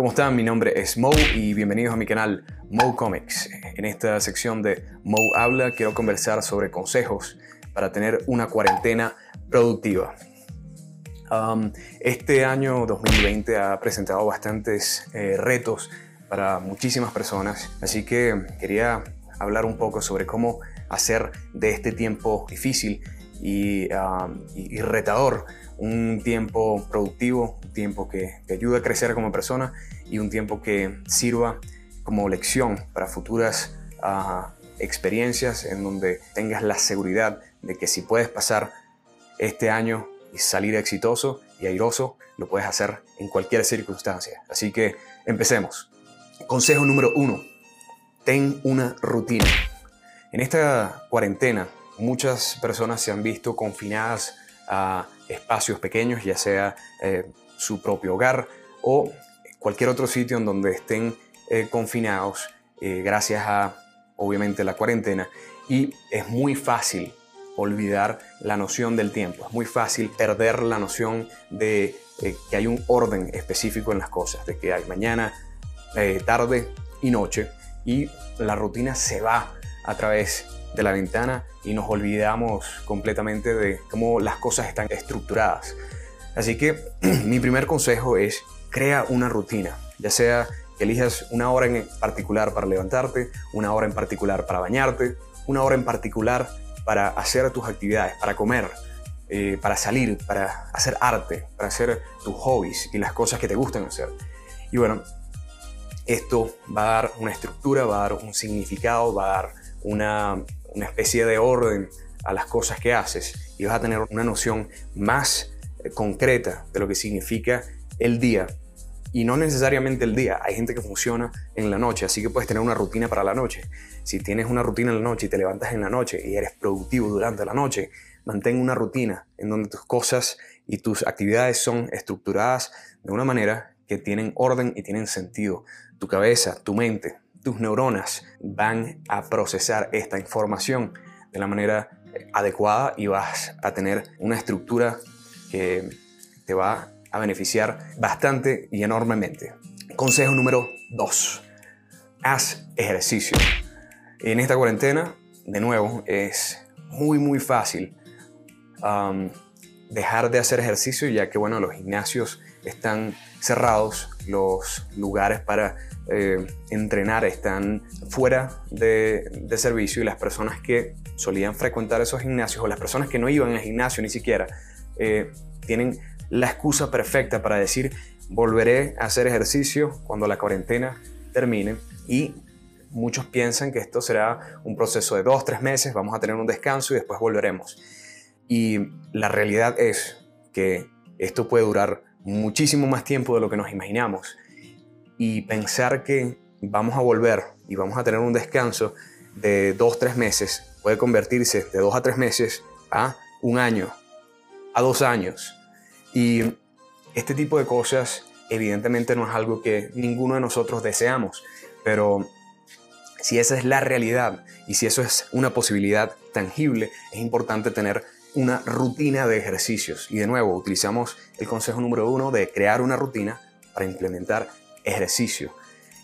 ¿Cómo están? Mi nombre es Mo y bienvenidos a mi canal Mo Comics. En esta sección de Mo Habla quiero conversar sobre consejos para tener una cuarentena productiva. Um, este año 2020 ha presentado bastantes eh, retos para muchísimas personas, así que quería hablar un poco sobre cómo hacer de este tiempo difícil y, um, y retador un tiempo productivo, un tiempo que te ayude a crecer como persona y un tiempo que sirva como lección para futuras ah, experiencias en donde tengas la seguridad de que si puedes pasar este año y salir exitoso y airoso, lo puedes hacer en cualquier circunstancia. Así que empecemos. Consejo número uno, ten una rutina. En esta cuarentena, muchas personas se han visto confinadas a espacios pequeños, ya sea eh, su propio hogar o cualquier otro sitio en donde estén eh, confinados eh, gracias a, obviamente, la cuarentena. Y es muy fácil olvidar la noción del tiempo, es muy fácil perder la noción de que hay un orden específico en las cosas, de que hay mañana, tarde y noche, y la rutina se va a través de la ventana y nos olvidamos completamente de cómo las cosas están estructuradas. Así que mi primer consejo es crea una rutina, ya sea que elijas una hora en particular para levantarte, una hora en particular para bañarte, una hora en particular para hacer tus actividades, para comer, eh, para salir, para hacer arte, para hacer tus hobbies y las cosas que te gustan hacer. Y bueno, esto va a dar una estructura, va a dar un significado, va a dar una una especie de orden a las cosas que haces y vas a tener una noción más eh, concreta de lo que significa el día. Y no necesariamente el día, hay gente que funciona en la noche, así que puedes tener una rutina para la noche. Si tienes una rutina en la noche y te levantas en la noche y eres productivo durante la noche, mantén una rutina en donde tus cosas y tus actividades son estructuradas de una manera que tienen orden y tienen sentido. Tu cabeza, tu mente, tus neuronas van a procesar esta información de la manera adecuada y vas a tener una estructura que te va a beneficiar bastante y enormemente. Consejo número 2. Haz ejercicio. En esta cuarentena, de nuevo, es muy muy fácil dejar de hacer ejercicio ya que bueno, los gimnasios están cerrados, los lugares para eh, entrenar están fuera de, servicio y las personas que solían frecuentar esos gimnasios o las personas que no iban al gimnasio ni siquiera eh, tienen la excusa perfecta para decir volveré a hacer ejercicio cuando la cuarentena termine y muchos piensan que esto será un proceso de dos, tres meses, vamos a tener un descanso y después volveremos. Y la realidad es que esto puede durar muchísimo más tiempo de lo que nos imaginamos y pensar que vamos a volver y vamos a tener un descanso de dos, tres meses puede convertirse de dos a tres meses a un año, a dos años. Y este tipo de cosas evidentemente no es algo que ninguno de nosotros deseamos, pero si esa es la realidad y si eso es una posibilidad tangible, es importante tener una rutina de ejercicios. Y de nuevo, utilizamos el consejo número uno de crear una rutina para implementar ejercicio.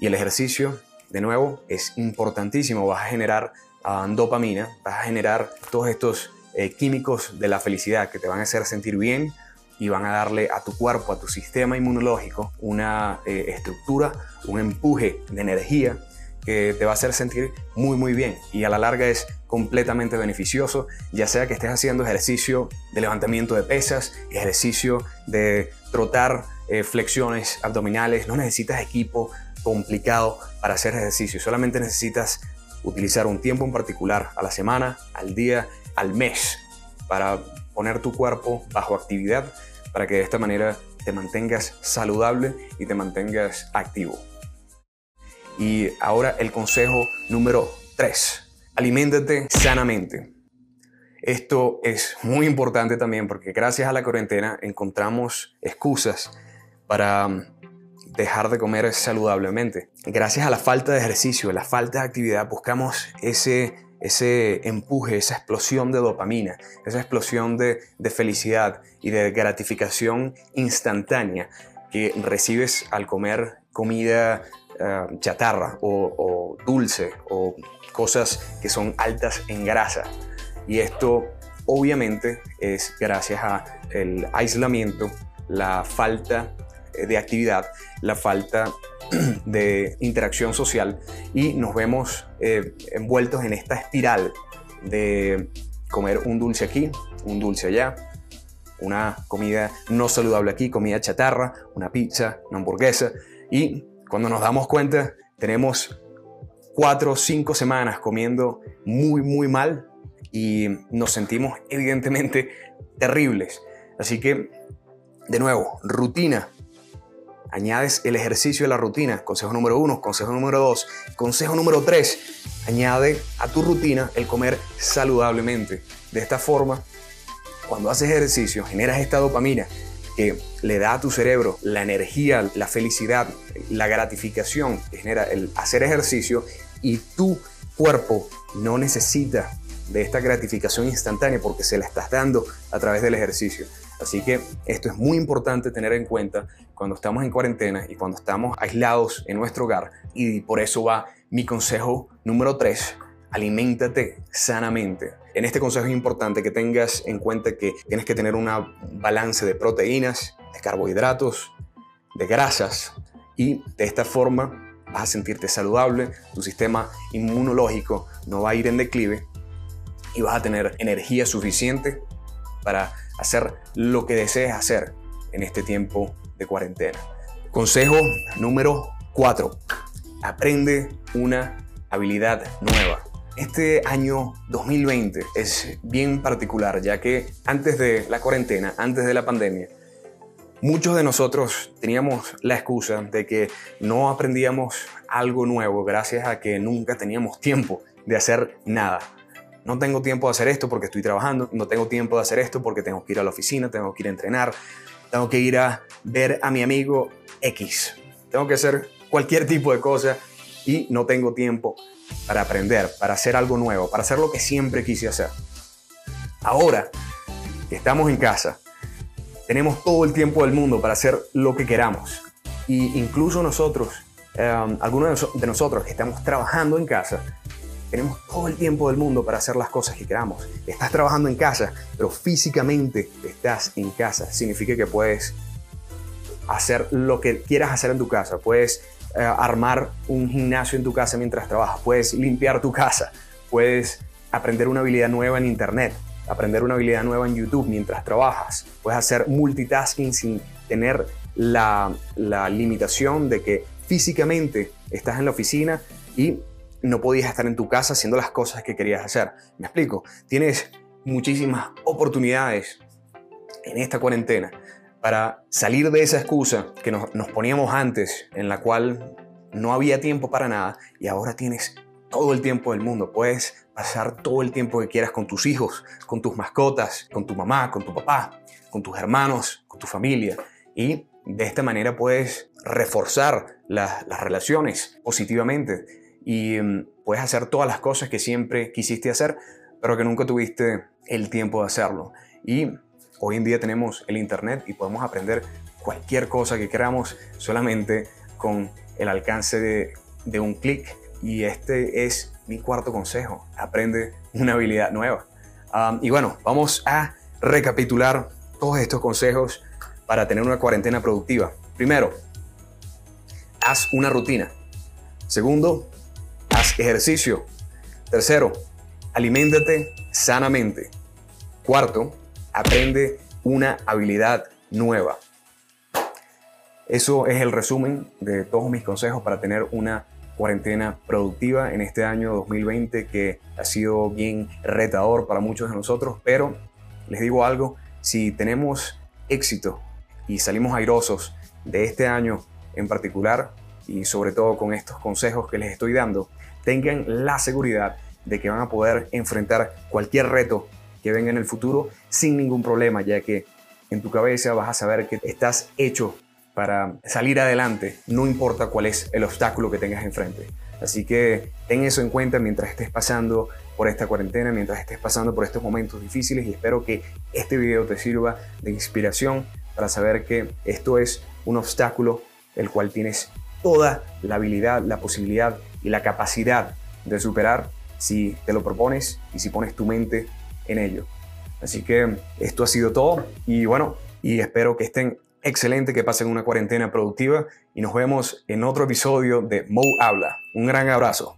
Y el ejercicio, de nuevo, es importantísimo. Vas a generar ah, dopamina, vas a generar todos estos eh, químicos de la felicidad que te van a hacer sentir bien y van a darle a tu cuerpo, a tu sistema inmunológico, una eh, estructura, un empuje de energía que te va a hacer sentir muy muy bien. Y a la larga es completamente beneficioso, ya sea que estés haciendo ejercicio de levantamiento de pesas, ejercicio de trotar eh, flexiones abdominales, no necesitas equipo complicado para hacer ejercicio, solamente necesitas utilizar un tiempo en particular a la semana, al día, al mes, para poner tu cuerpo bajo actividad, para que de esta manera te mantengas saludable y te mantengas activo. Y ahora el consejo número 3. Aliméntate sanamente. Esto es muy importante también porque gracias a la cuarentena encontramos excusas para mm, dejar de comer saludablemente. Gracias a la falta de ejercicio, la falta de actividad, buscamos ese, ese empuje, esa explosión de dopamina, esa explosión de, de felicidad y de gratificación instantánea que recibes al comer comida eh, chatarra o, dulce o cosas que son altas en grasa. Y esto obviamente es gracias al aislamiento, la falta de actividad, la falta de interacción social y nos vemos eh, envueltos en esta espiral de comer un dulce aquí, un dulce allá, una comida no saludable aquí, comida chatarra, una pizza, una hamburguesa y cuando nos damos cuenta tenemos cuatro o cinco semanas comiendo muy muy mal y nos sentimos evidentemente terribles. Así que, de nuevo, rutina. Añades el ejercicio a la rutina. Consejo número uno, consejo número dos, consejo número tres. Añade a tu rutina el comer saludablemente. De esta forma, cuando haces ejercicio, generas esta dopamina que le da a tu cerebro la energía, la felicidad, la gratificación que genera el hacer ejercicio y tu cuerpo no necesita de esta gratificación instantánea porque se la estás dando a través del ejercicio. Así que esto es muy importante tener en cuenta cuando estamos en cuarentena y cuando estamos aislados en nuestro hogar. Y por eso va mi consejo número 3, aliméntate sanamente. En este consejo es importante que tengas en cuenta que tienes que tener un balance de proteínas, de carbohidratos, de grasas y de esta forma vas a sentirte saludable, tu sistema inmunológico no va a ir en declive y vas a tener energía suficiente para hacer lo que desees hacer en este tiempo de cuarentena. Consejo número 4. Aprende una habilidad nueva. Este año 2020 es bien particular, ya que antes de la cuarentena, antes de la pandemia, muchos de nosotros teníamos la excusa de que no aprendíamos algo nuevo gracias a que nunca teníamos tiempo de hacer nada. No tengo tiempo de hacer esto porque estoy trabajando, no tengo tiempo de hacer esto porque tengo que ir a la oficina, tengo que ir a entrenar, tengo que ir a ver a mi amigo X, tengo que hacer cualquier tipo de cosa y no tengo tiempo para aprender, para hacer algo nuevo, para hacer lo que siempre quise hacer. Ahora que estamos en casa, tenemos todo el tiempo del mundo para hacer lo que queramos. Y incluso nosotros, em, algunos de nosotros que estamos trabajando en casa, tenemos todo el tiempo del mundo para hacer las cosas que queramos. Estás trabajando en casa, pero físicamente estás en casa. Significa que puedes hacer lo que quieras hacer en tu casa. Puedes eh, armar un gimnasio en tu casa mientras trabajas, puedes limpiar tu casa, puedes aprender una habilidad nueva en Internet, aprender una habilidad nueva en YouTube mientras trabajas, puedes hacer multitasking sin tener la, la limitación de que físicamente estás en la oficina y no podías estar en tu casa haciendo las cosas que querías hacer. Me explico, tienes muchísimas oportunidades en esta cuarentena para salir de esa excusa que nos, poníamos antes, en la cual no había tiempo para nada, y ahora tienes todo el tiempo del mundo. Puedes pasar todo el tiempo que quieras con tus hijos, con tus mascotas, con tu mamá, con tu papá, con tus hermanos, con tu familia. Y de esta manera puedes reforzar las relaciones positivamente y mm, puedes hacer todas las cosas que siempre quisiste hacer, pero que nunca tuviste el tiempo de hacerlo. Y Hoy en día tenemos el Internet y podemos aprender cualquier cosa que queramos solamente con el alcance de, un clic. Y este es mi cuarto consejo. Aprende una habilidad nueva. y bueno, vamos a recapitular todos estos consejos para tener una cuarentena productiva. Primero, haz una rutina. Segundo, haz ejercicio. Tercero, aliméntate sanamente. Cuarto, aprende una habilidad nueva. Eso es el resumen de todos mis consejos para tener una cuarentena productiva en este año 2020 que ha sido bien retador para muchos de nosotros, pero les digo algo, si tenemos éxito y salimos airosos de este año en particular y sobre todo con estos consejos que les estoy dando, tengan la seguridad de que van a poder enfrentar cualquier reto que venga en el futuro sin ningún problema, ya que en tu cabeza vas a saber que estás hecho para salir adelante, no importa cuál es el obstáculo que tengas enfrente. Así que ten eso en cuenta mientras estés pasando por esta cuarentena, mientras estés pasando por estos momentos difíciles y espero que este video te sirva de inspiración para saber que esto es un obstáculo el cual tienes toda la habilidad, la posibilidad y la capacidad de superar si te lo propones y si pones tu mente en ello. Así que esto ha sido todo y bueno, y espero que estén excelentes, que pasen una cuarentena productiva y nos vemos en otro episodio de Mo Habla. Un gran abrazo.